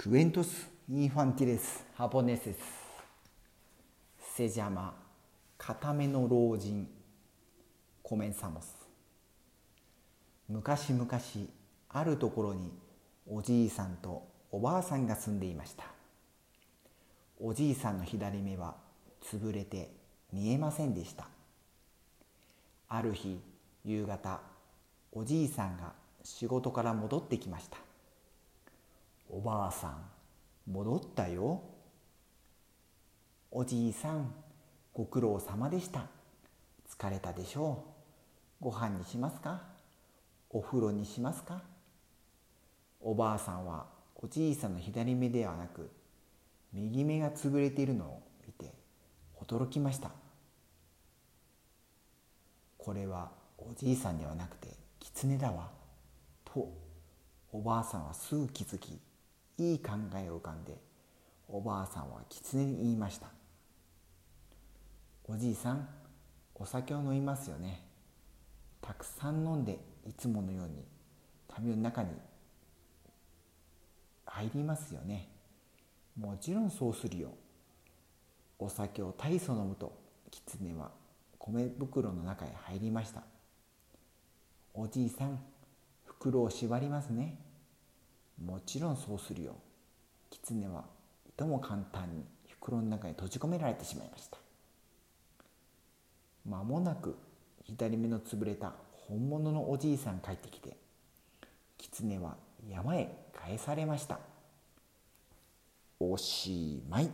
クエントス・インファンティレス・ハポネセスセジャマ固めの老人コメンサモス昔々あるところにおじいさんとおばあさんが住んでいましたおじいさんの左目は潰れて見えませんでしたある日夕方おじいさんが仕事から戻ってきましたおばあさん戻ったよ。おじいさんご苦労様でした。疲れたでしょう。ご飯にしますか？お風呂にしますか？おばあさんはおじいさんの左目ではなく右目が潰れているのを見て驚きました。これはおじいさんではなくて狐だわ。とおばあさんはすぐ気づきいい考えを浮かんでおばあさんは狐に言いました。おじいさんお酒を飲みますよね。たくさん飲んでいつものように旅の中に入りますよね。もちろんそうするよ。お酒を大層飲むと狐は米袋の中へ入りました。おじいさん袋を縛りますね。ちろんそうするよ。狐はいとも簡単に袋の中に閉じ込められてしまいました。間もなく左目の潰れた本物のおじいさん帰ってきて狐は山へ返されました。おしまい。